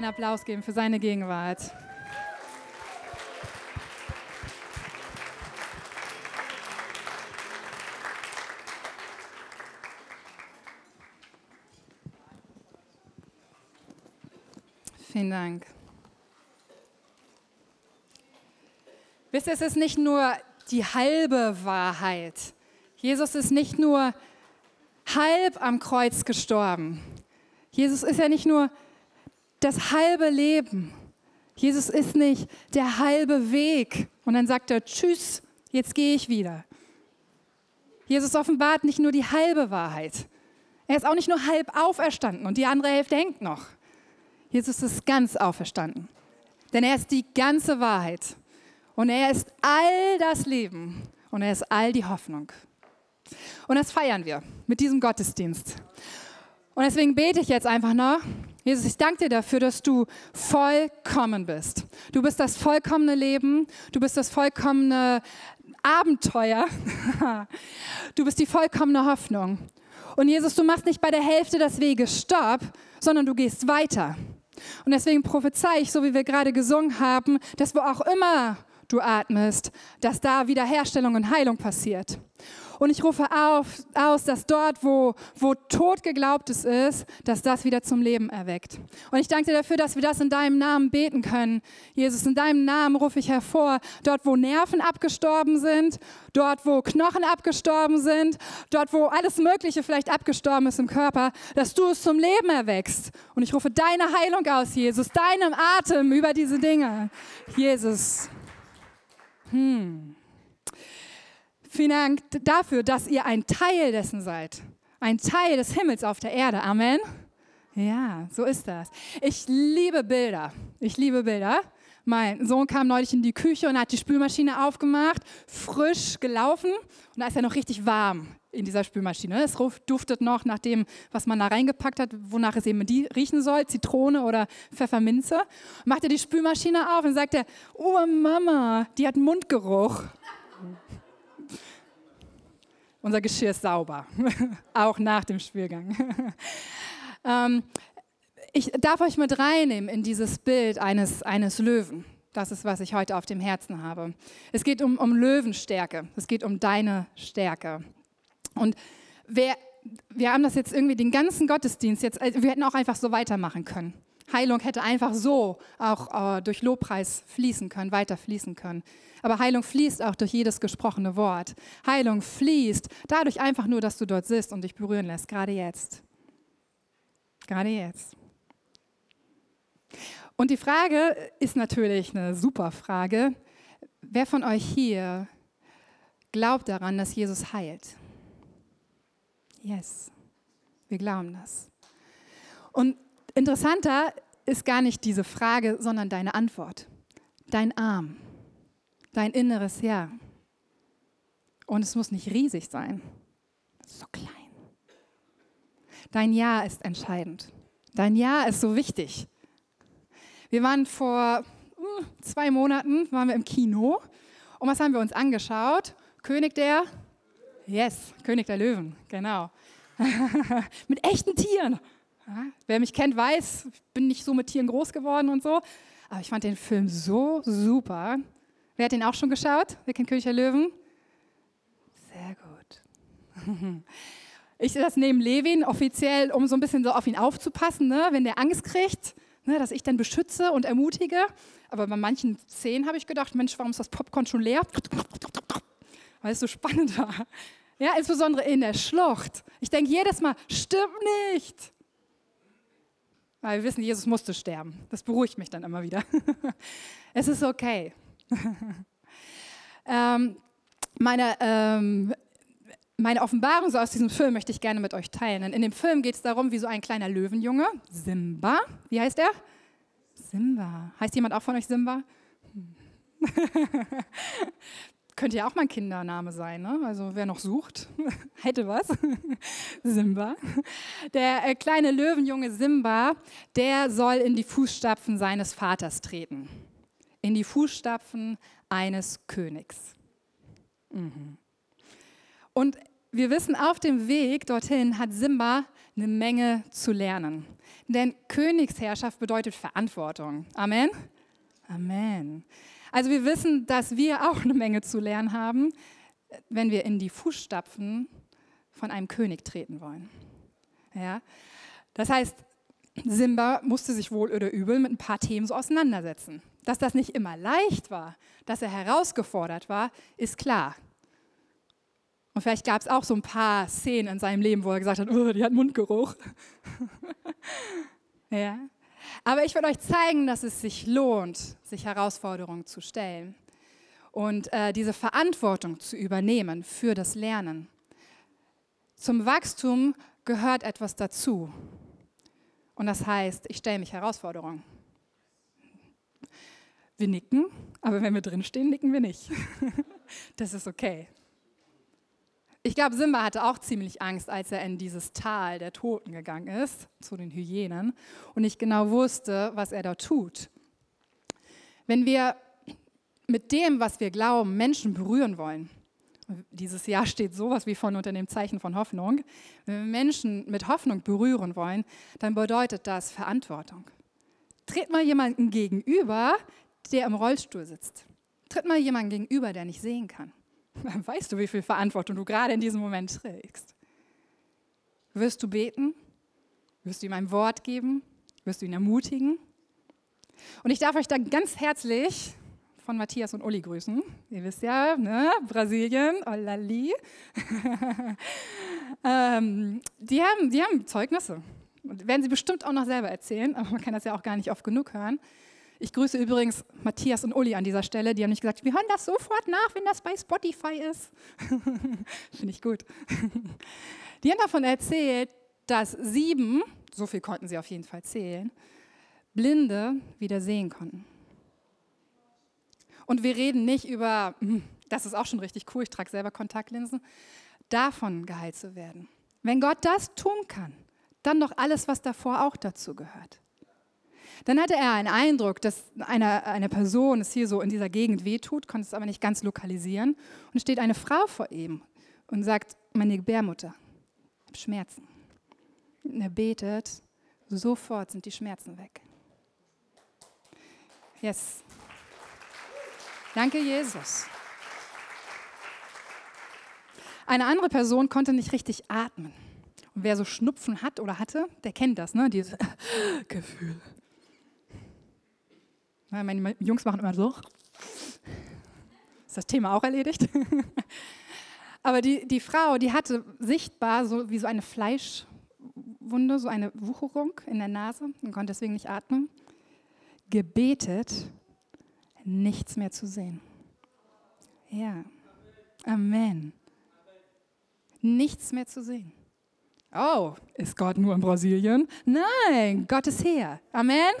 einen Applaus geben für seine Gegenwart. Vielen Dank. Wisst ihr, es ist nicht nur die halbe Wahrheit. Jesus ist nicht nur halb am Kreuz gestorben. Jesus ist ja nicht nur das halbe Leben. Jesus ist nicht der halbe Weg. Und dann sagt er, tschüss, jetzt gehe ich wieder. Jesus offenbart nicht nur die halbe Wahrheit. Er ist auch nicht nur halb auferstanden und die andere Hälfte hängt noch. Jesus ist ganz auferstanden. Denn er ist die ganze Wahrheit. Und er ist all das Leben. Und er ist all die Hoffnung. Und das feiern wir mit diesem Gottesdienst. Und deswegen bete ich jetzt einfach noch. Jesus, ich danke dir dafür, dass du vollkommen bist. Du bist das vollkommene Leben. Du bist das vollkommene Abenteuer. Du bist die vollkommene Hoffnung. Und Jesus, du machst nicht bei der Hälfte des Weges Stopp, sondern du gehst weiter. Und deswegen prophezei ich, so wie wir gerade gesungen haben, dass wo auch immer du atmest, dass da Wiederherstellung und Heilung passiert. Und ich rufe auf, aus, dass dort, wo, wo Tod geglaubtes ist, dass das wieder zum Leben erweckt. Und ich danke dir dafür, dass wir das in deinem Namen beten können. Jesus, in deinem Namen rufe ich hervor, dort, wo Nerven abgestorben sind, dort, wo Knochen abgestorben sind, dort, wo alles Mögliche vielleicht abgestorben ist im Körper, dass du es zum Leben erwächst. Und ich rufe deine Heilung aus, Jesus, deinem Atem über diese Dinge. Jesus. Hm. Vielen Dank dafür, dass ihr ein Teil dessen seid. Ein Teil des Himmels auf der Erde. Amen. Ja, so ist das. Ich liebe Bilder. Ich liebe Bilder. Mein Sohn kam neulich in die Küche und hat die Spülmaschine aufgemacht, frisch gelaufen und da ist er noch richtig warm in dieser Spülmaschine. Es duftet noch nach dem, was man da reingepackt hat, wonach es eben riechen soll, Zitrone oder Pfefferminze. Macht er die Spülmaschine auf und sagt er, oh Mama, die hat Mundgeruch. Unser Geschirr ist sauber, auch nach dem Spülgang. ähm, ich darf euch mit reinnehmen in dieses Bild eines, eines Löwen. Das ist, was ich heute auf dem Herzen habe. Es geht um, um Löwenstärke. Es geht um deine Stärke. Und wer, wir haben das jetzt irgendwie den ganzen Gottesdienst jetzt, also wir hätten auch einfach so weitermachen können. Heilung hätte einfach so auch äh, durch Lobpreis fließen können, weiter fließen können. Aber Heilung fließt auch durch jedes gesprochene Wort. Heilung fließt dadurch einfach nur, dass du dort sitzt und dich berühren lässt, gerade jetzt. Gerade jetzt. Und die Frage ist natürlich eine super Frage. Wer von euch hier glaubt daran, dass Jesus heilt? Yes, wir glauben das. Und interessanter ist gar nicht diese Frage, sondern deine Antwort. Dein Arm, dein inneres Ja. Und es muss nicht riesig sein, so klein. Dein Ja ist entscheidend. Dein Ja ist so wichtig. Wir waren vor uh, zwei Monaten waren wir im Kino und was haben wir uns angeschaut? König der Yes, König der Löwen, genau. Mit echten Tieren. Ja, wer mich kennt, weiß, ich bin nicht so mit Tieren groß geworden und so. Aber ich fand den Film so super. Wer hat den auch schon geschaut? Wer kennt König der Löwen? Sehr gut. Ich das neben Levin offiziell, um so ein bisschen so auf ihn aufzupassen, ne? wenn der Angst kriegt, ne? dass ich dann beschütze und ermutige. Aber bei manchen Szenen habe ich gedacht, Mensch, warum ist das Popcorn schon leer? Weil es so spannend war. Ja, insbesondere in der Schlucht. Ich denke jedes Mal, stimmt nicht. Weil wir wissen, Jesus musste sterben. Das beruhigt mich dann immer wieder. es ist okay. ähm, meine, ähm, meine Offenbarung so aus diesem Film möchte ich gerne mit euch teilen. Denn in dem Film geht es darum, wie so ein kleiner Löwenjunge, Simba, wie heißt er? Simba. Heißt jemand auch von euch Simba? Könnte ja auch mein Kindername sein, ne? also wer noch sucht, hätte was. Simba. Der äh, kleine Löwenjunge Simba, der soll in die Fußstapfen seines Vaters treten. In die Fußstapfen eines Königs. Mhm. Und wir wissen, auf dem Weg dorthin hat Simba eine Menge zu lernen. Denn Königsherrschaft bedeutet Verantwortung. Amen. Amen. Also wir wissen, dass wir auch eine Menge zu lernen haben, wenn wir in die Fußstapfen von einem König treten wollen. Ja? Das heißt, Simba musste sich wohl oder übel mit ein paar Themen so auseinandersetzen. Dass das nicht immer leicht war, dass er herausgefordert war, ist klar. Und vielleicht gab es auch so ein paar Szenen in seinem Leben, wo er gesagt hat, oh, die hat Mundgeruch. ja. Aber ich will euch zeigen, dass es sich lohnt, sich Herausforderungen zu stellen und äh, diese Verantwortung zu übernehmen für das Lernen. Zum Wachstum gehört etwas dazu. Und das heißt, ich stelle mich Herausforderungen. Wir nicken, aber wenn wir drinstehen, nicken wir nicht. das ist okay. Ich glaube, Simba hatte auch ziemlich Angst, als er in dieses Tal der Toten gegangen ist, zu den Hyänen, und nicht genau wusste, was er da tut. Wenn wir mit dem, was wir glauben, Menschen berühren wollen, dieses Jahr steht sowas wie von unter dem Zeichen von Hoffnung, wenn wir Menschen mit Hoffnung berühren wollen, dann bedeutet das Verantwortung. Tritt mal jemanden gegenüber, der im Rollstuhl sitzt. Tritt mal jemanden gegenüber, der nicht sehen kann. Dann weißt du, wie viel Verantwortung du gerade in diesem Moment trägst. Wirst du beten? Wirst du ihm ein Wort geben? Wirst du ihn ermutigen? Und ich darf euch da ganz herzlich von Matthias und Uli grüßen. Ihr wisst ja, ne? Brasilien, olali. ähm, die, haben, die haben Zeugnisse. Und werden sie bestimmt auch noch selber erzählen, aber man kann das ja auch gar nicht oft genug hören. Ich grüße übrigens Matthias und Uli an dieser Stelle. Die haben nicht gesagt, wir hören das sofort nach, wenn das bei Spotify ist. Finde ich gut. Die haben davon erzählt, dass sieben, so viel konnten sie auf jeden Fall zählen, Blinde wieder sehen konnten. Und wir reden nicht über, hm, das ist auch schon richtig cool, ich trage selber Kontaktlinsen, davon geheilt zu werden. Wenn Gott das tun kann, dann doch alles, was davor auch dazu gehört. Dann hatte er einen Eindruck, dass eine, eine Person es hier so in dieser Gegend wehtut, konnte es aber nicht ganz lokalisieren. Und steht eine Frau vor ihm und sagt, meine Gebärmutter, ich habe Schmerzen. Und er betet, sofort sind die Schmerzen weg. Yes. Danke, Jesus. Eine andere Person konnte nicht richtig atmen. Und wer so Schnupfen hat oder hatte, der kennt das, ne? Dieses Gefühl. Meine Jungs machen immer so. Ist das Thema auch erledigt? Aber die, die Frau, die hatte sichtbar so wie so eine Fleischwunde, so eine Wucherung in der Nase und konnte deswegen nicht atmen. Gebetet, nichts mehr zu sehen. Ja. Amen. Nichts mehr zu sehen. Oh, ist Gott nur in Brasilien? Nein, Gott ist hier. Amen.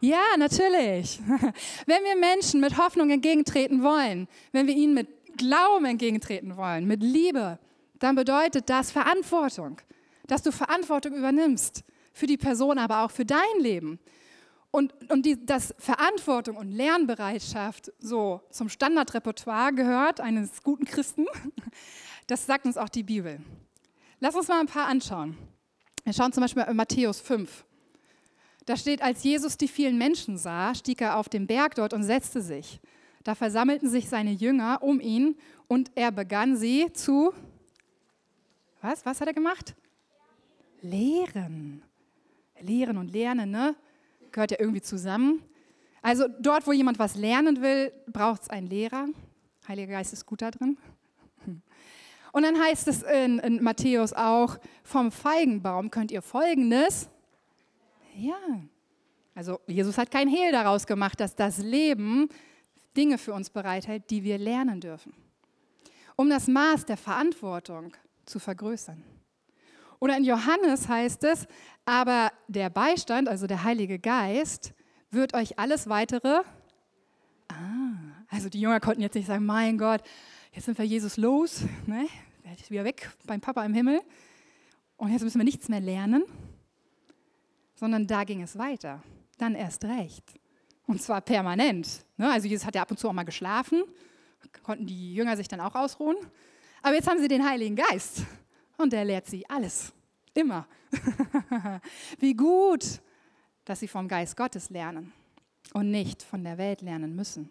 Ja, natürlich. Wenn wir Menschen mit Hoffnung entgegentreten wollen, wenn wir ihnen mit Glauben entgegentreten wollen, mit Liebe, dann bedeutet das Verantwortung, dass du Verantwortung übernimmst für die Person, aber auch für dein Leben. Und, und die, dass Verantwortung und Lernbereitschaft so zum Standardrepertoire gehört eines guten Christen, das sagt uns auch die Bibel. Lass uns mal ein paar anschauen. Wir schauen zum Beispiel in Matthäus 5. Da steht, als Jesus die vielen Menschen sah, stieg er auf den Berg dort und setzte sich. Da versammelten sich seine Jünger um ihn und er begann sie zu, was, was hat er gemacht? Lehren. Lehren und Lernen, ne? Gehört ja irgendwie zusammen. Also dort, wo jemand was lernen will, braucht es einen Lehrer. Heiliger Geist ist gut da drin. Und dann heißt es in, in Matthäus auch, vom Feigenbaum könnt ihr Folgendes ja. Also Jesus hat kein Hehl daraus gemacht, dass das Leben Dinge für uns bereithält, die wir lernen dürfen. Um das Maß der Verantwortung zu vergrößern. Oder in Johannes heißt es, aber der Beistand, also der Heilige Geist, wird euch alles weitere. Ah, also die Jünger konnten jetzt nicht sagen, mein Gott, jetzt sind wir Jesus los, ne? er ist wieder weg beim Papa im Himmel und jetzt müssen wir nichts mehr lernen, sondern da ging es weiter. Dann erst recht. Und zwar permanent. Ne? Also Jesus hat ja ab und zu auch mal geschlafen, konnten die Jünger sich dann auch ausruhen. Aber jetzt haben sie den Heiligen Geist und der lehrt sie alles. Immer. Wie gut, dass sie vom Geist Gottes lernen und nicht von der Welt lernen müssen.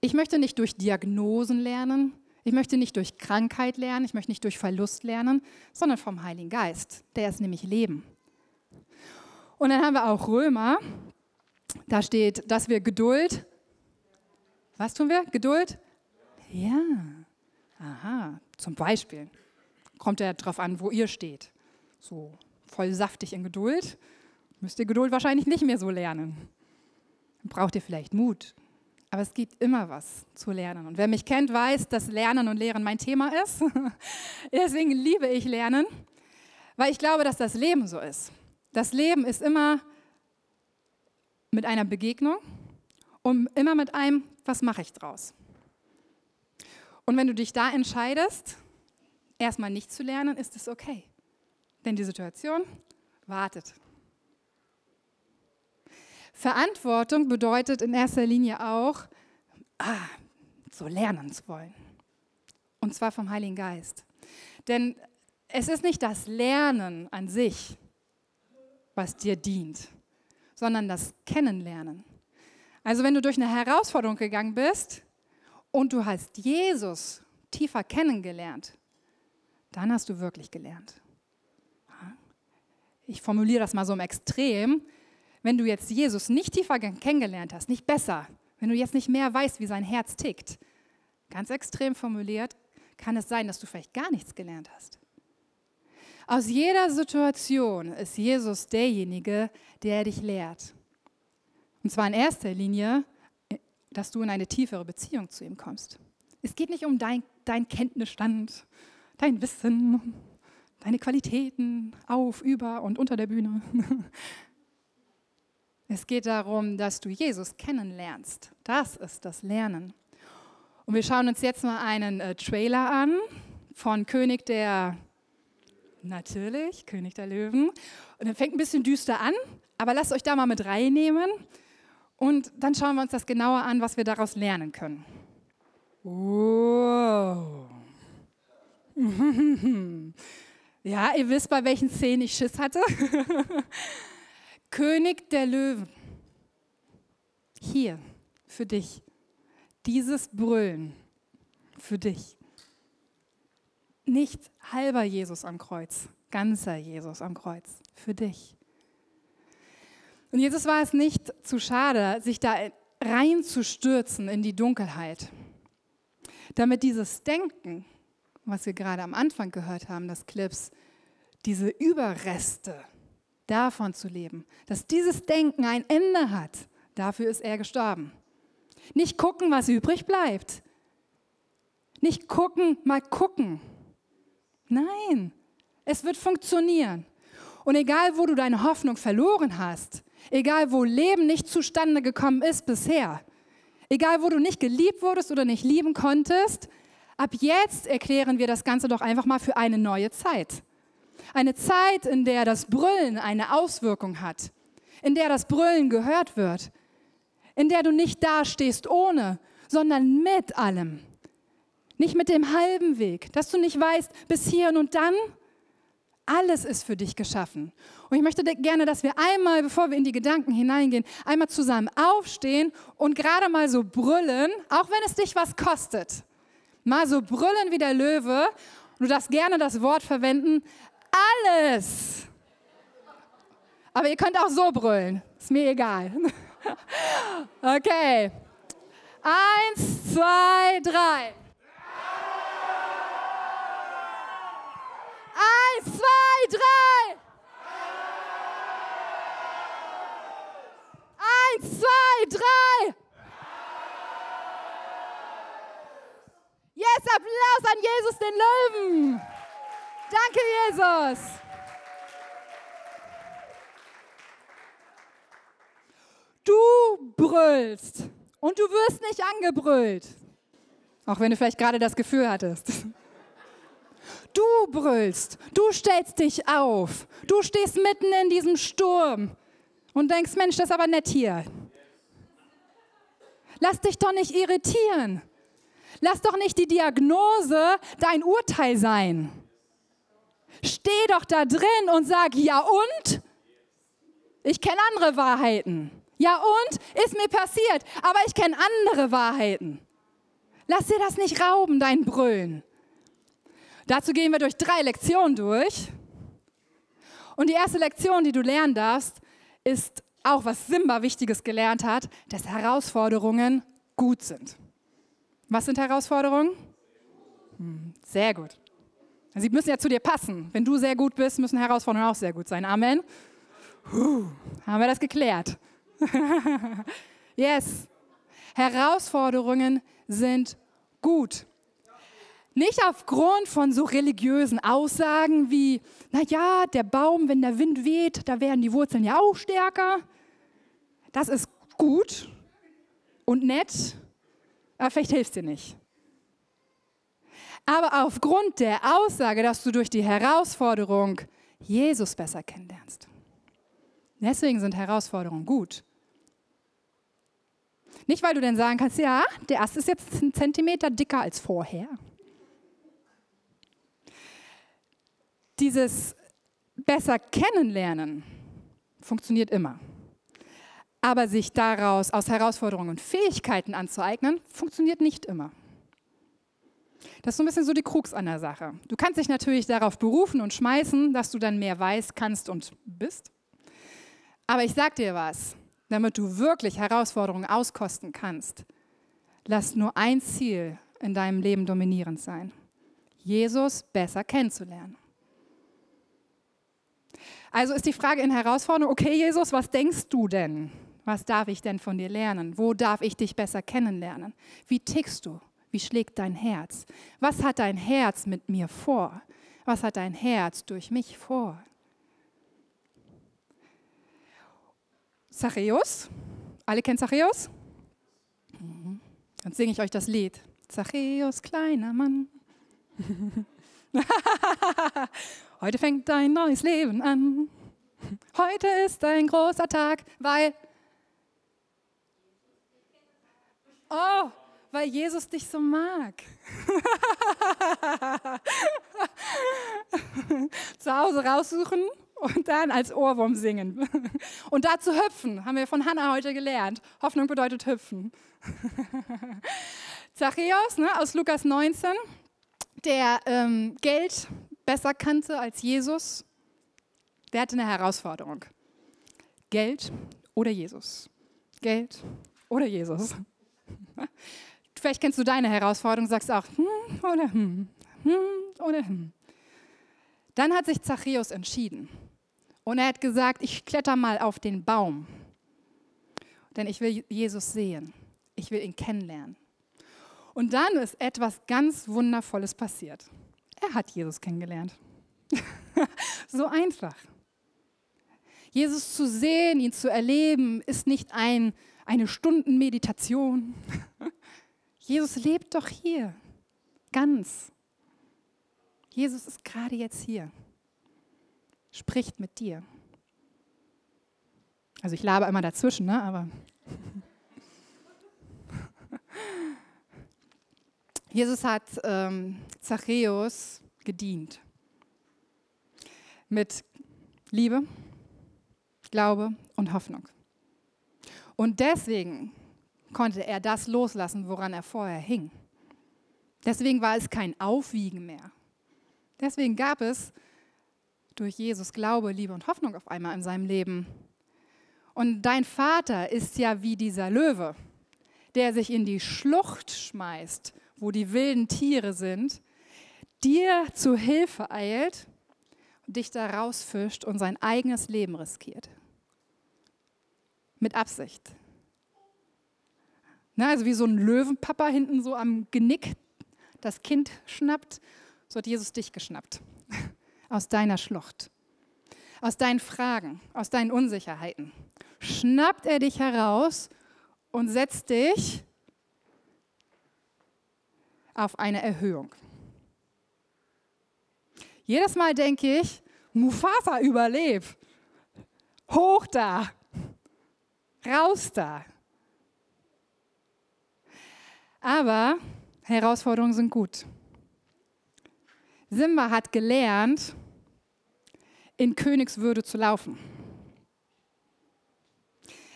Ich möchte nicht durch Diagnosen lernen, ich möchte nicht durch Krankheit lernen, ich möchte nicht durch Verlust lernen, sondern vom Heiligen Geist. Der ist nämlich Leben. Und dann haben wir auch Römer. Da steht, dass wir Geduld. Was tun wir? Geduld? Ja. Aha. Zum Beispiel. Kommt ja darauf an, wo ihr steht. So voll saftig in Geduld. Müsst ihr Geduld wahrscheinlich nicht mehr so lernen. Braucht ihr vielleicht Mut. Aber es gibt immer was zu lernen. Und wer mich kennt, weiß, dass Lernen und Lehren mein Thema ist. Deswegen liebe ich Lernen, weil ich glaube, dass das Leben so ist. Das Leben ist immer mit einer Begegnung und immer mit einem, was mache ich draus? Und wenn du dich da entscheidest, erstmal nicht zu lernen, ist es okay. Denn die Situation wartet. Verantwortung bedeutet in erster Linie auch, ah, so lernen zu wollen. Und zwar vom Heiligen Geist. Denn es ist nicht das Lernen an sich, was dir dient, sondern das Kennenlernen. Also wenn du durch eine Herausforderung gegangen bist und du hast Jesus tiefer kennengelernt, dann hast du wirklich gelernt. Ich formuliere das mal so im Extrem. Wenn du jetzt Jesus nicht tiefer kennengelernt hast, nicht besser, wenn du jetzt nicht mehr weißt, wie sein Herz tickt, ganz extrem formuliert, kann es sein, dass du vielleicht gar nichts gelernt hast. Aus jeder Situation ist Jesus derjenige, der dich lehrt. Und zwar in erster Linie, dass du in eine tiefere Beziehung zu ihm kommst. Es geht nicht um dein, dein Kenntnisstand, dein Wissen, deine Qualitäten auf, über und unter der Bühne. Es geht darum, dass du Jesus kennenlernst. Das ist das Lernen. Und wir schauen uns jetzt mal einen äh, Trailer an von König der Natürlich, König der Löwen. Und er fängt ein bisschen düster an, aber lasst euch da mal mit reinnehmen. Und dann schauen wir uns das genauer an, was wir daraus lernen können. Wow. Ja, ihr wisst, bei welchen Szenen ich Schiss hatte. König der Löwen. Hier, für dich. Dieses Brüllen, für dich. Nicht halber Jesus am Kreuz, ganzer Jesus am Kreuz, für dich. Und Jesus war es nicht zu schade, sich da reinzustürzen in die Dunkelheit, damit dieses Denken, was wir gerade am Anfang gehört haben, das Clips, diese Überreste davon zu leben, dass dieses Denken ein Ende hat, dafür ist er gestorben. Nicht gucken, was übrig bleibt. Nicht gucken, mal gucken. Nein, es wird funktionieren. Und egal, wo du deine Hoffnung verloren hast, egal, wo Leben nicht zustande gekommen ist bisher, egal, wo du nicht geliebt wurdest oder nicht lieben konntest, ab jetzt erklären wir das Ganze doch einfach mal für eine neue Zeit. Eine Zeit, in der das Brüllen eine Auswirkung hat, in der das Brüllen gehört wird, in der du nicht dastehst ohne, sondern mit allem. Nicht mit dem halben Weg, dass du nicht weißt, bis hierhin und dann, alles ist für dich geschaffen. Und ich möchte gerne, dass wir einmal, bevor wir in die Gedanken hineingehen, einmal zusammen aufstehen und gerade mal so brüllen, auch wenn es dich was kostet. Mal so brüllen wie der Löwe. Du darfst gerne das Wort verwenden, alles. Aber ihr könnt auch so brüllen, ist mir egal. Okay. Eins, zwei, drei. Eins, zwei, drei. Eins, zwei, drei. Jetzt Applaus an Jesus, den Löwen. Danke, Jesus. Du brüllst und du wirst nicht angebrüllt. Auch wenn du vielleicht gerade das Gefühl hattest. Du brüllst, du stellst dich auf, du stehst mitten in diesem Sturm und denkst, Mensch, das ist aber nett hier. Lass dich doch nicht irritieren. Lass doch nicht die Diagnose dein Urteil sein. Steh doch da drin und sag, ja und? Ich kenne andere Wahrheiten. Ja und? Ist mir passiert, aber ich kenne andere Wahrheiten. Lass dir das nicht rauben, dein Brüllen. Dazu gehen wir durch drei Lektionen durch. Und die erste Lektion, die du lernen darfst, ist auch, was Simba Wichtiges gelernt hat, dass Herausforderungen gut sind. Was sind Herausforderungen? Hm, sehr gut. Sie müssen ja zu dir passen. Wenn du sehr gut bist, müssen Herausforderungen auch sehr gut sein. Amen. Puh, haben wir das geklärt? yes. Herausforderungen sind gut. Nicht aufgrund von so religiösen Aussagen wie, naja, der Baum, wenn der Wind weht, da werden die Wurzeln ja auch stärker. Das ist gut und nett, aber vielleicht hilft dir nicht. Aber aufgrund der Aussage, dass du durch die Herausforderung Jesus besser kennenlernst. Deswegen sind Herausforderungen gut. Nicht, weil du dann sagen kannst, ja, der Ast ist jetzt einen Zentimeter dicker als vorher. Dieses besser kennenlernen funktioniert immer. Aber sich daraus aus Herausforderungen und Fähigkeiten anzueignen, funktioniert nicht immer. Das ist so ein bisschen so die Krux an der Sache. Du kannst dich natürlich darauf berufen und schmeißen, dass du dann mehr weißt, kannst und bist. Aber ich sag dir was, damit du wirklich Herausforderungen auskosten kannst, lass nur ein Ziel in deinem Leben dominierend sein. Jesus besser kennenzulernen. Also ist die Frage in Herausforderung, okay Jesus, was denkst du denn? Was darf ich denn von dir lernen? Wo darf ich dich besser kennenlernen? Wie tickst du? Wie schlägt dein Herz? Was hat dein Herz mit mir vor? Was hat dein Herz durch mich vor? Zachäus. Alle kennen Zachäus? Mhm. Dann singe ich euch das Lied. Zachäus, kleiner Mann. Heute fängt dein neues Leben an. Heute ist ein großer Tag, weil. Oh, weil Jesus dich so mag. Zu Hause raussuchen und dann als Ohrwurm singen. Und dazu hüpfen, haben wir von Hannah heute gelernt. Hoffnung bedeutet hüpfen. Zachäus ne, aus Lukas 19, der ähm, Geld besser kannte als Jesus, der hatte eine Herausforderung. Geld oder Jesus? Geld oder Jesus? Vielleicht kennst du deine Herausforderung, sagst auch hm oder hm, hm oder hm. Dann hat sich Zachäus entschieden. Und er hat gesagt, ich kletter mal auf den Baum, denn ich will Jesus sehen. Ich will ihn kennenlernen. Und dann ist etwas ganz Wundervolles passiert. Er hat Jesus kennengelernt. so einfach. Jesus zu sehen, ihn zu erleben, ist nicht ein, eine Stundenmeditation. Jesus lebt doch hier, ganz. Jesus ist gerade jetzt hier spricht mit dir. Also ich labe immer dazwischen, ne? aber Jesus hat ähm, Zachäus gedient mit Liebe, Glaube und Hoffnung. Und deswegen konnte er das loslassen, woran er vorher hing. Deswegen war es kein Aufwiegen mehr. Deswegen gab es durch Jesus Glaube, Liebe und Hoffnung auf einmal in seinem Leben. Und dein Vater ist ja wie dieser Löwe, der sich in die Schlucht schmeißt, wo die wilden Tiere sind, dir zu Hilfe eilt dich da rausfischt und sein eigenes Leben riskiert. Mit Absicht. Na, also wie so ein Löwenpapa hinten so am Genick das Kind schnappt, so hat Jesus dich geschnappt aus deiner Schlucht, aus deinen Fragen, aus deinen Unsicherheiten. Schnappt er dich heraus und setzt dich auf eine Erhöhung. Jedes Mal denke ich, Mufasa überlebt. Hoch da. Raus da. Aber Herausforderungen sind gut. Simba hat gelernt, in Königswürde zu laufen.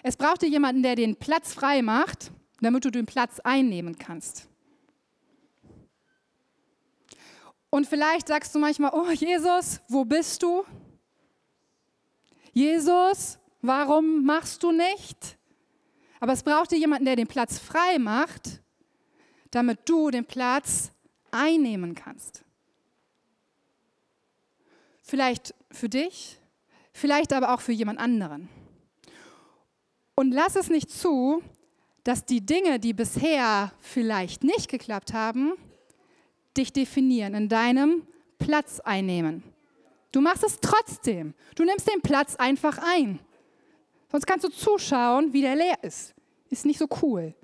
Es brauchte jemanden, der den Platz frei macht, damit du den Platz einnehmen kannst. Und vielleicht sagst du manchmal, oh Jesus, wo bist du? Jesus, warum machst du nicht? Aber es brauchte jemanden, der den Platz frei macht, damit du den Platz einnehmen kannst. Vielleicht für dich, vielleicht aber auch für jemand anderen. Und lass es nicht zu, dass die Dinge, die bisher vielleicht nicht geklappt haben, dich definieren, in deinem Platz einnehmen. Du machst es trotzdem. Du nimmst den Platz einfach ein. Sonst kannst du zuschauen, wie der leer ist. Ist nicht so cool.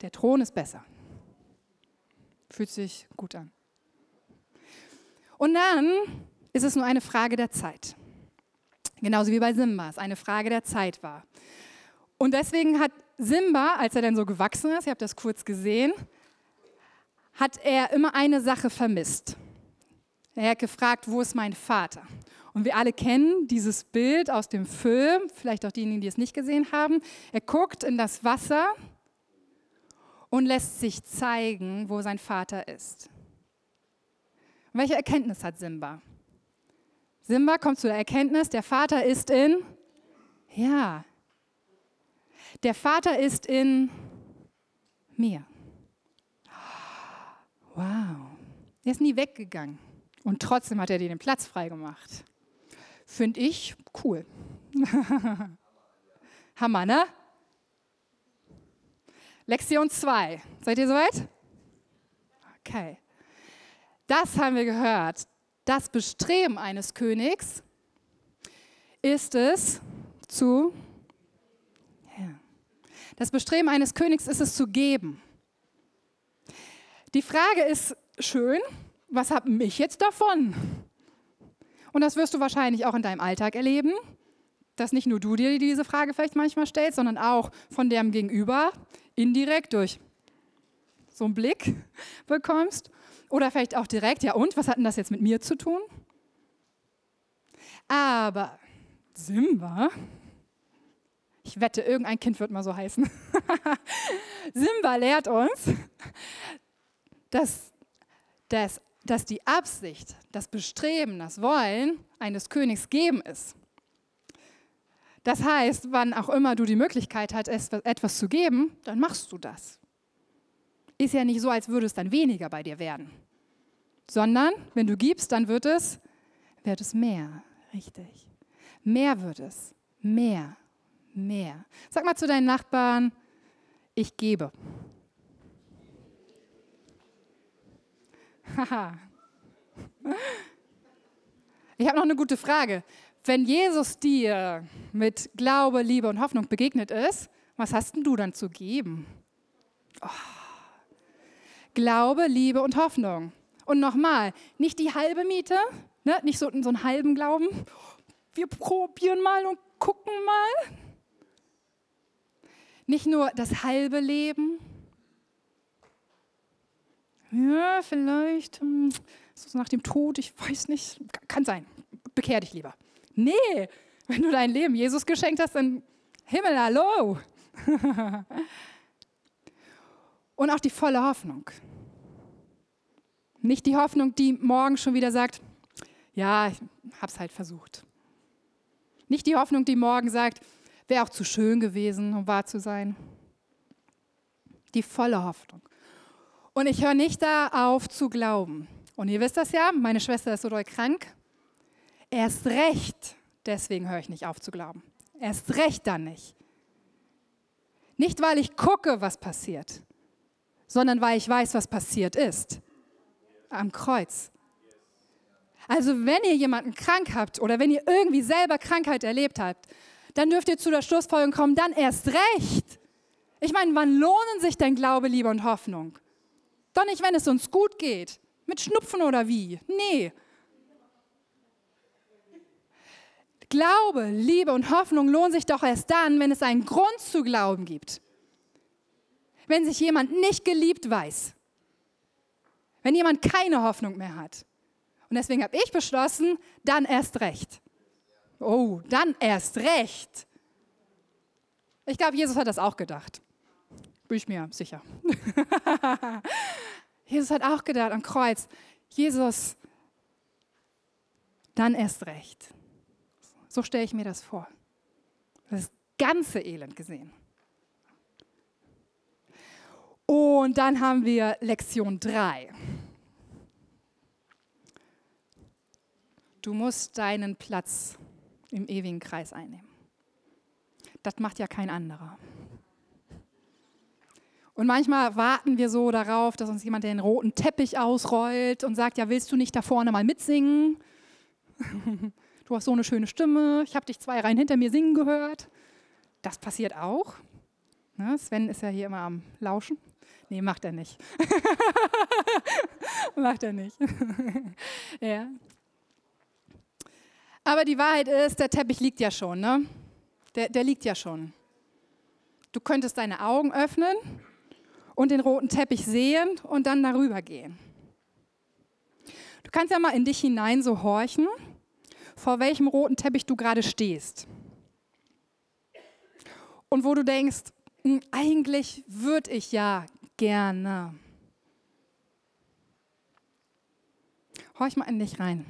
Der Thron ist besser. Fühlt sich gut an. Und dann ist es nur eine Frage der Zeit. Genauso wie bei Simba es eine Frage der Zeit war. Und deswegen hat Simba, als er dann so gewachsen ist, ihr habt das kurz gesehen, hat er immer eine Sache vermisst. Er hat gefragt, wo ist mein Vater? Und wir alle kennen dieses Bild aus dem Film, vielleicht auch diejenigen, die es nicht gesehen haben. Er guckt in das Wasser und lässt sich zeigen, wo sein Vater ist. Und welche Erkenntnis hat Simba? Simba kommt zu der Erkenntnis, der Vater ist in, ja, der Vater ist in mir. Wow. Er ist nie weggegangen. Und trotzdem hat er dir den Platz freigemacht. Finde ich cool. Hammer, ne? Lektion 2. Seid ihr soweit? Okay. Das haben wir gehört. Das Bestreben eines Königs ist es zu. Ja. Das Bestreben eines Königs ist es zu geben. Die Frage ist schön, was hat mich jetzt davon? Und das wirst du wahrscheinlich auch in deinem Alltag erleben, dass nicht nur du dir diese Frage vielleicht manchmal stellst, sondern auch von dem Gegenüber indirekt durch so einen Blick bekommst. Oder vielleicht auch direkt, ja und, was hat denn das jetzt mit mir zu tun? Aber Simba, ich wette, irgendein Kind wird mal so heißen. Simba lehrt uns, dass, dass, dass die Absicht, das Bestreben, das Wollen eines Königs geben ist. Das heißt, wann auch immer du die Möglichkeit hast, etwas zu geben, dann machst du das. Ist ja nicht so, als würde es dann weniger bei dir werden, sondern wenn du gibst, dann wird es, wird es mehr, richtig. Mehr wird es, mehr, mehr. Sag mal zu deinen Nachbarn, ich gebe. Haha. ich habe noch eine gute Frage. Wenn Jesus dir mit Glaube, Liebe und Hoffnung begegnet ist, was hast denn du dann zu geben? Oh. Glaube, Liebe und Hoffnung. Und nochmal, nicht die halbe Miete, ne? nicht so, so einen halben Glauben. Wir probieren mal und gucken mal. Nicht nur das halbe Leben, ja, vielleicht hm, so nach dem Tod, ich weiß nicht, kann sein. Bekehr dich lieber. Nee, wenn du dein Leben Jesus geschenkt hast, dann Himmel, hallo. Und auch die volle Hoffnung. Nicht die Hoffnung, die morgen schon wieder sagt, ja, ich hab's halt versucht. Nicht die Hoffnung, die morgen sagt, wäre auch zu schön gewesen, um wahr zu sein. Die volle Hoffnung. Und ich höre nicht da auf zu glauben. Und ihr wisst das ja, meine Schwester ist so doll krank. Erst recht, deswegen höre ich nicht auf zu glauben. Erst recht dann nicht. Nicht, weil ich gucke, was passiert, sondern weil ich weiß, was passiert ist. Am Kreuz. Also wenn ihr jemanden krank habt oder wenn ihr irgendwie selber Krankheit erlebt habt, dann dürft ihr zu der Schlussfolgerung kommen, dann erst recht. Ich meine, wann lohnen sich denn Glaube, Liebe und Hoffnung? Doch nicht, wenn es uns gut geht. Mit Schnupfen oder wie? Nee. Glaube, Liebe und Hoffnung lohnen sich doch erst dann, wenn es einen Grund zu glauben gibt. Wenn sich jemand nicht geliebt weiß, Wenn jemand keine Hoffnung mehr hat. Und deswegen habe ich beschlossen, dann erst recht. Oh, dann erst recht. Ich glaube, Jesus hat das auch gedacht. Bin ich mir sicher. Jesus hat auch gedacht am Kreuz, Jesus, dann erst recht. So stelle ich mir das vor. Das ganze Elend gesehen. Und dann haben wir Lektion 3. Du musst deinen Platz im ewigen Kreis einnehmen. Das macht ja kein anderer. Und manchmal warten wir so darauf, dass uns jemand den roten Teppich ausrollt und sagt, ja, willst du nicht da vorne mal mitsingen? Du hast so eine schöne Stimme, ich habe dich zwei Reihen hinter mir singen gehört. Das passiert auch. Ne, Sven ist ja hier immer am Lauschen. Nee, macht er nicht. macht er nicht. ja. Aber die Wahrheit ist, der Teppich liegt ja schon, ne? Der, der liegt ja schon. Du könntest deine Augen öffnen und den roten Teppich sehen und dann darüber gehen. Du kannst ja mal in dich hinein so horchen, vor welchem roten Teppich du gerade stehst. Und wo du denkst, hm, eigentlich würde ich ja gerne. Horch mal in dich rein.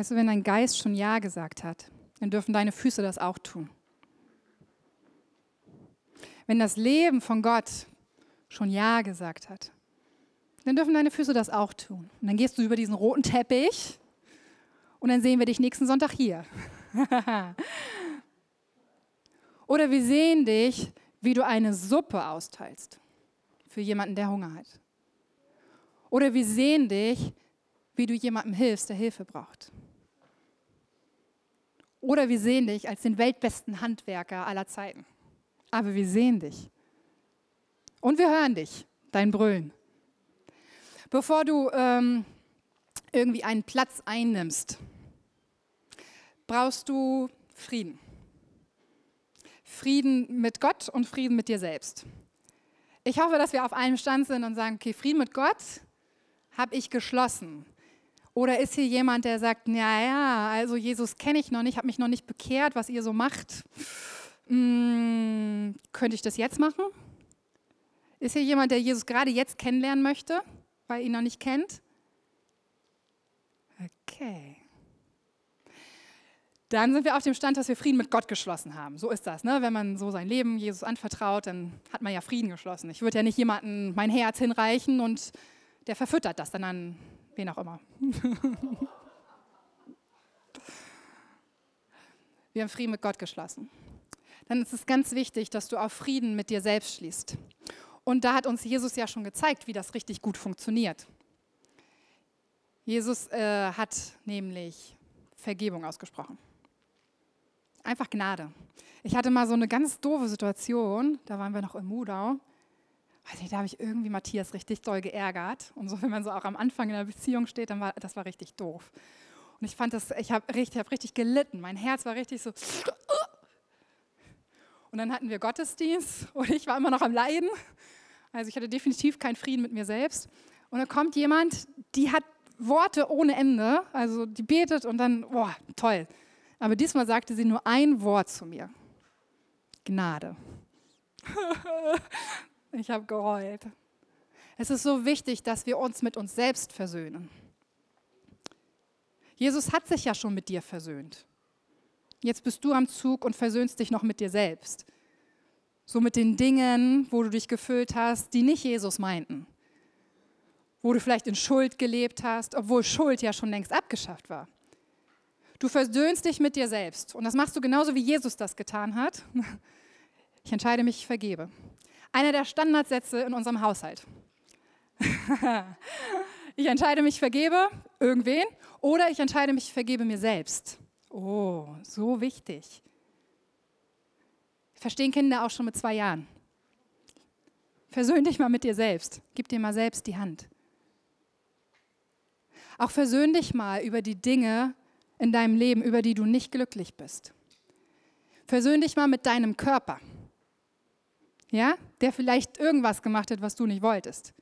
Weißt du, wenn dein Geist schon Ja gesagt hat, dann dürfen deine Füße das auch tun. Wenn das Leben von Gott schon Ja gesagt hat, dann dürfen deine Füße das auch tun. Und dann gehst du über diesen roten Teppich und dann sehen wir dich nächsten Sonntag hier. Oder wir sehen dich, wie du eine Suppe austeilst für jemanden, der Hunger hat. Oder wir sehen dich, wie du jemandem hilfst, der Hilfe braucht. Oder wir sehen dich als den weltbesten Handwerker aller Zeiten. Aber wir sehen dich. Und wir hören dich, dein Brüllen. Bevor du ähm, irgendwie einen Platz einnimmst, brauchst du Frieden. Frieden mit Gott und Frieden mit dir selbst. Ich hoffe, dass wir auf einem Stand sind und sagen, okay, Frieden mit Gott habe ich geschlossen. Oder ist hier jemand, der sagt, naja, also Jesus kenne ich noch nicht, habe mich noch nicht bekehrt, was ihr so macht. Hm, könnte ich das jetzt machen? Ist hier jemand, der Jesus gerade jetzt kennenlernen möchte, weil er ihn noch nicht kennt? Okay. Dann sind wir auf dem Stand, dass wir Frieden mit Gott geschlossen haben. So ist das. Ne? Wenn man so sein Leben Jesus anvertraut, dann hat man ja Frieden geschlossen. Ich würde ja nicht jemandem mein Herz hinreichen und der verfüttert das dann an wen auch immer. wir haben Frieden mit Gott geschlossen. Dann ist es ganz wichtig, dass du auch Frieden mit dir selbst schließt. Und da hat uns Jesus ja schon gezeigt, wie das richtig gut funktioniert. Jesus äh, hat nämlich Vergebung ausgesprochen. Einfach Gnade. Ich hatte mal so eine ganz doofe Situation, da waren wir noch im Mudau. Weiß nicht, da habe ich irgendwie Matthias richtig doll geärgert. Und so, wenn man so auch am Anfang in einer Beziehung steht, dann war das war richtig doof. Und ich fand das, ich habe richtig, hab richtig gelitten. Mein Herz war richtig so. Und dann hatten wir Gottesdienst und ich war immer noch am Leiden. Also ich hatte definitiv keinen Frieden mit mir selbst. Und da kommt jemand, die hat Worte ohne Ende, also die betet und dann, boah, toll. Aber diesmal sagte sie nur ein Wort zu mir. Gnade. ich habe geheult. Es ist so wichtig, dass wir uns mit uns selbst versöhnen. Jesus hat sich ja schon mit dir versöhnt. Jetzt bist du am Zug und versöhnst dich noch mit dir selbst. So mit den Dingen, wo du dich gefüllt hast, die nicht Jesus meinten. Wo du vielleicht in Schuld gelebt hast, obwohl Schuld ja schon längst abgeschafft war. Du versöhnst dich mit dir selbst. Und das machst du genauso, wie Jesus das getan hat. Ich entscheide mich, ich vergebe. Einer der Standardsätze in unserem Haushalt. ich entscheide mich, ich vergebe irgendwen oder ich entscheide mich, ich vergebe mir selbst. Oh, so wichtig. Verstehen Kinder auch schon mit zwei Jahren. Versöhn dich mal mit dir selbst. Gib dir mal selbst die Hand. Auch versöhn dich mal über die Dinge in deinem Leben, über die du nicht glücklich bist. Versöhn dich mal mit deinem Körper. Ja? Der vielleicht irgendwas gemacht hat, was du nicht wolltest.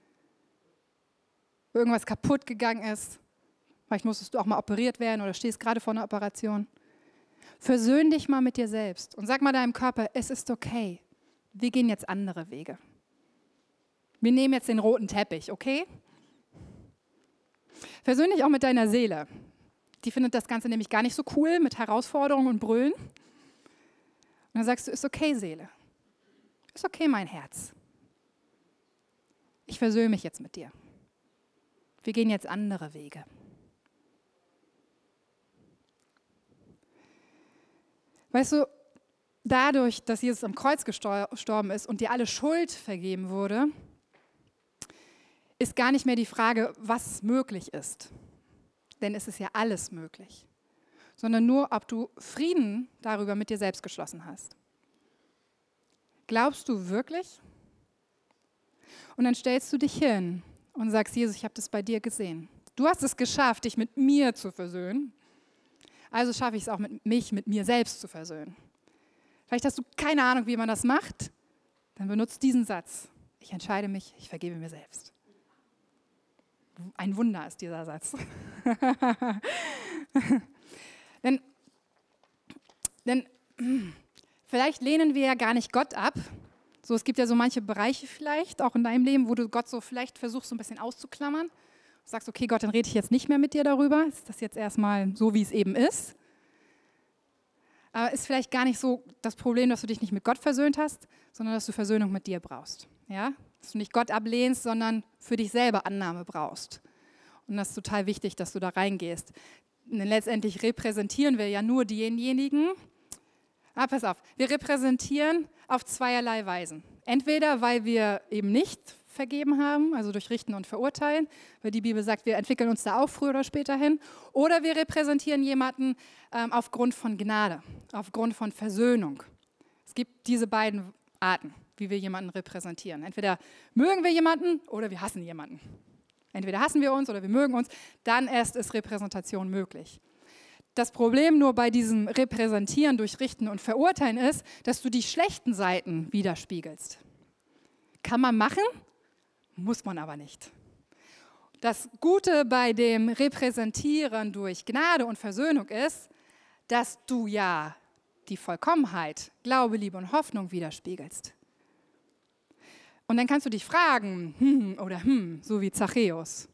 Irgendwas kaputt gegangen ist. Vielleicht musstest du auch mal operiert werden oder stehst gerade vor einer Operation. Versöhn dich mal mit dir selbst und sag mal deinem Körper, es ist okay. Wir gehen jetzt andere Wege. Wir nehmen jetzt den roten Teppich, okay? Versöhn dich auch mit deiner Seele. Die findet das Ganze nämlich gar nicht so cool mit Herausforderungen und Brüllen. Und dann sagst du, ist okay, Seele. Ist okay, mein Herz. Ich versöhne mich jetzt mit dir. Wir gehen jetzt andere Wege. Weißt du, dadurch, dass Jesus am Kreuz gestorben ist und dir alle Schuld vergeben wurde, ist gar nicht mehr die Frage, was möglich ist. Denn es ist ja alles möglich. Sondern nur, ob du Frieden darüber mit dir selbst geschlossen hast. Glaubst du wirklich? Und dann stellst du dich hin und sagst, Jesus, ich habe das bei dir gesehen. Du hast es geschafft, dich mit mir zu versöhnen. Also schaffe ich es auch mit mich, mit mir selbst zu versöhnen. Vielleicht hast du keine Ahnung, wie man das macht. Dann benutzt diesen Satz. Ich entscheide mich, ich vergebe mir selbst. Ein Wunder ist dieser Satz. denn, denn vielleicht lehnen wir ja gar nicht Gott ab. So, es gibt ja so manche Bereiche vielleicht, auch in deinem Leben, wo du Gott so vielleicht versuchst, so ein bisschen auszuklammern sagst, okay, Gott, dann rede ich jetzt nicht mehr mit dir darüber. Ist das jetzt erstmal so, wie es eben ist? Aber ist vielleicht gar nicht so das Problem, dass du dich nicht mit Gott versöhnt hast, sondern dass du Versöhnung mit dir brauchst. Ja? Dass du nicht Gott ablehnst, sondern für dich selber Annahme brauchst. Und das ist total wichtig, dass du da reingehst. Denn letztendlich repräsentieren wir ja nur diejenigen. Ah, pass auf, wir repräsentieren auf zweierlei Weisen. Entweder, weil wir eben nicht vergeben haben, also durch Richten und Verurteilen, weil die Bibel sagt, wir entwickeln uns da auch früher oder später hin. Oder wir repräsentieren jemanden ähm, aufgrund von Gnade, aufgrund von Versöhnung. Es gibt diese beiden Arten, wie wir jemanden repräsentieren. Entweder mögen wir jemanden oder wir hassen jemanden. Entweder hassen wir uns oder wir mögen uns, dann erst ist Repräsentation möglich. Das Problem nur bei diesem Repräsentieren durch Richten und Verurteilen ist, dass du die schlechten Seiten widerspiegelst. Kann man machen, muss man aber nicht. Das Gute bei dem Repräsentieren durch Gnade und Versöhnung ist, dass du ja die Vollkommenheit, Glaube, Liebe und Hoffnung widerspiegelst. Und dann kannst du dich fragen, hm oder hm, so wie Zachäus,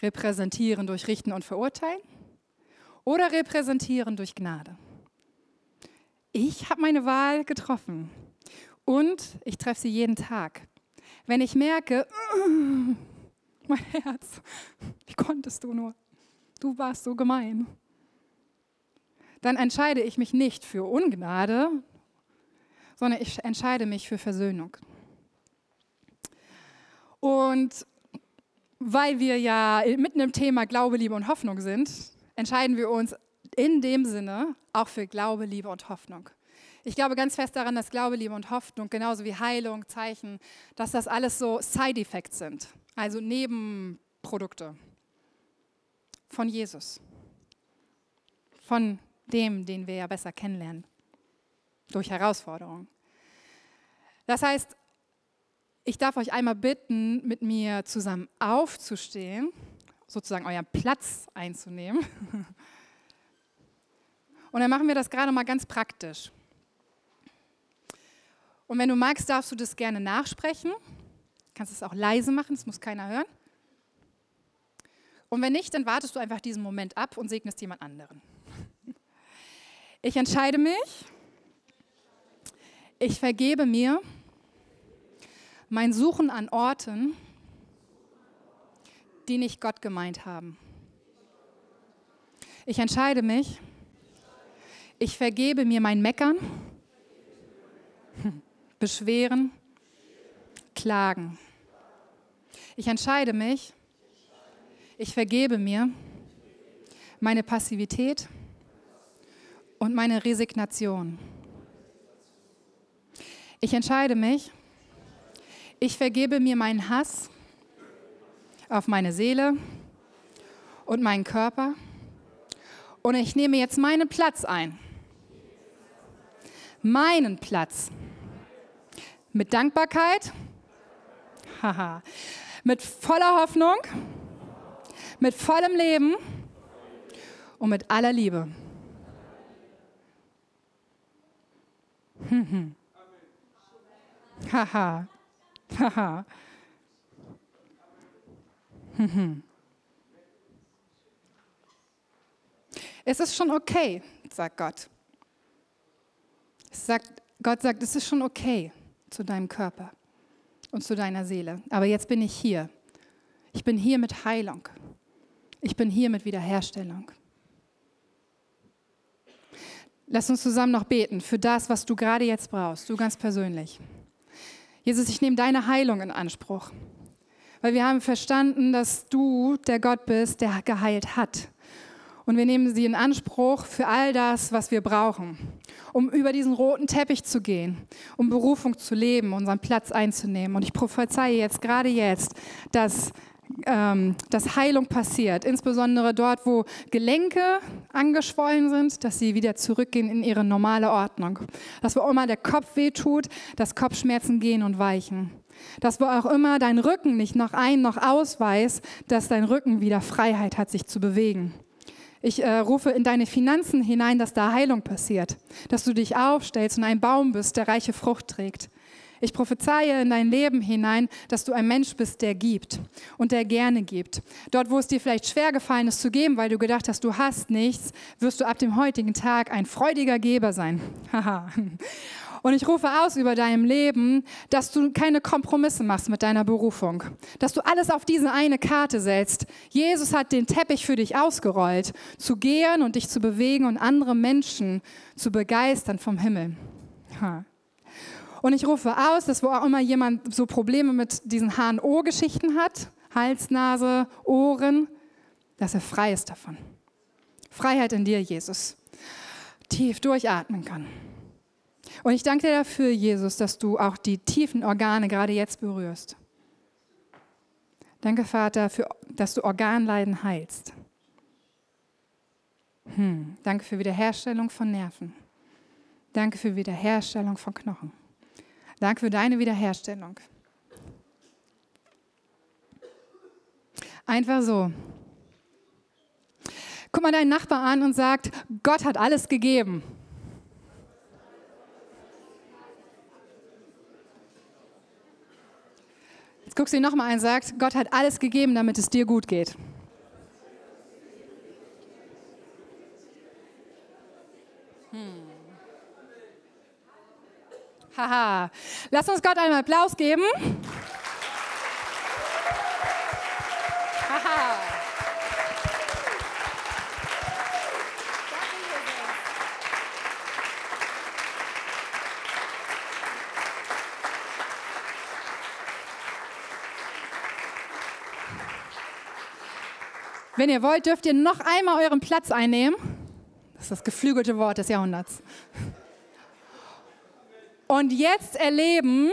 repräsentieren durch Richten und Verurteilen oder repräsentieren durch Gnade. Ich habe meine Wahl getroffen und ich treffe sie jeden Tag. Wenn ich merke, mein Herz, wie konntest du nur? Du warst so gemein. Dann entscheide ich mich nicht für Ungnade, sondern ich entscheide mich für Versöhnung. Und weil wir ja mitten im Thema Glaube, Liebe und Hoffnung sind, entscheiden wir uns in dem Sinne auch für Glaube, Liebe und Hoffnung. Ich glaube ganz fest daran, dass Glaube, Liebe und Hoffnung, genauso wie Heilung, Zeichen, dass das alles so Side-Effects sind, also Nebenprodukte von Jesus, von dem, den wir ja besser kennenlernen, durch Herausforderungen. Das heißt, ich darf euch einmal bitten, mit mir zusammen aufzustehen, sozusagen euren Platz einzunehmen. Und dann machen wir das gerade mal ganz praktisch. Und wenn du magst, darfst du das gerne nachsprechen. Du kannst es auch leise machen, das muss keiner hören. Und wenn nicht, dann wartest du einfach diesen Moment ab und segnest jemand anderen. Ich entscheide mich. Ich vergebe mir mein Suchen an Orten, die nicht Gott gemeint haben. Ich entscheide mich. Ich vergebe mir mein Meckern beschweren, klagen. Ich entscheide mich, ich vergebe mir meine Passivität und meine Resignation. Ich entscheide mich, ich vergebe mir meinen Hass auf meine Seele und meinen Körper. Und ich nehme jetzt meinen Platz ein. Meinen Platz. Mit Dankbarkeit. Haha. mit voller Hoffnung. Mit vollem Leben. Und mit aller Liebe. Haha. Haha. Es ist schon okay, sagt Gott. Sagt, Gott sagt, es ist schon okay zu deinem Körper und zu deiner Seele. Aber jetzt bin ich hier. Ich bin hier mit Heilung. Ich bin hier mit Wiederherstellung. Lass uns zusammen noch beten für das, was du gerade jetzt brauchst, du ganz persönlich. Jesus, ich nehme deine Heilung in Anspruch, weil wir haben verstanden, dass du der Gott bist, der geheilt hat. Und wir nehmen sie in Anspruch für all das, was wir brauchen, um über diesen roten Teppich zu gehen, um Berufung zu leben, unseren Platz einzunehmen. Und ich prophezeie jetzt, gerade jetzt, dass, ähm, dass Heilung passiert, insbesondere dort, wo Gelenke angeschwollen sind, dass sie wieder zurückgehen in ihre normale Ordnung. Dass wo immer der Kopf wehtut, dass Kopfschmerzen gehen und weichen. Dass wo auch immer dein Rücken nicht noch ein noch ausweist, dass dein Rücken wieder Freiheit hat, sich zu bewegen. Ich äh, rufe in deine Finanzen hinein, dass da Heilung passiert, dass du dich aufstellst und ein Baum bist, der reiche Frucht trägt. Ich prophezeie in dein Leben hinein, dass du ein Mensch bist, der gibt und der gerne gibt. Dort, wo es dir vielleicht schwer gefallen ist zu geben, weil du gedacht hast, du hast nichts, wirst du ab dem heutigen Tag ein freudiger Geber sein. Haha. Und ich rufe aus über deinem Leben, dass du keine Kompromisse machst mit deiner Berufung, dass du alles auf diese eine Karte setzt. Jesus hat den Teppich für dich ausgerollt, zu gehen und dich zu bewegen und andere Menschen zu begeistern vom Himmel. Ha. Und ich rufe aus, dass wo auch immer jemand so Probleme mit diesen HNO-Geschichten hat, Hals, Nase, Ohren, dass er frei ist davon. Freiheit in dir, Jesus. Tief durchatmen kann. Und ich danke dir dafür, Jesus, dass du auch die tiefen Organe gerade jetzt berührst. Danke, Vater, für, dass du Organleiden heilst. Hm. Danke für Wiederherstellung von Nerven. Danke für Wiederherstellung von Knochen. Danke für deine Wiederherstellung. Einfach so. Guck mal deinen Nachbar an und sagt, Gott hat alles gegeben. Jetzt guckst du ihn nochmal an und sagst, Gott hat alles gegeben, damit es dir gut geht. Hm. Haha. Lass uns Gott einmal Applaus geben. Wenn ihr wollt, dürft ihr noch einmal euren Platz einnehmen. Das ist das geflügelte Wort des Jahrhunderts. Und jetzt erleben,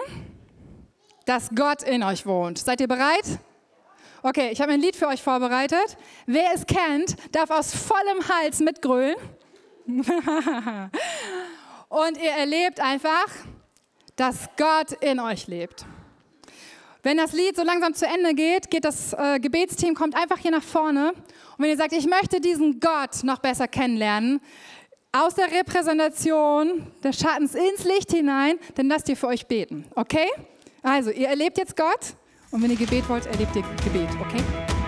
dass Gott in euch wohnt. Seid ihr bereit? Okay, ich habe ein Lied für euch vorbereitet. Wer es kennt, darf aus vollem Hals mitgrölen. Und ihr erlebt einfach, dass Gott in euch lebt. Wenn das Lied so langsam zu Ende geht, geht das äh, Gebetsteam, kommt einfach hier nach vorne. Und wenn ihr sagt, ich möchte diesen Gott noch besser kennenlernen, aus der Repräsentation des Schattens ins Licht hinein, dann lasst ihr für euch beten. Okay? Also, ihr erlebt jetzt Gott und wenn ihr Gebet wollt, erlebt ihr Gebet. Okay?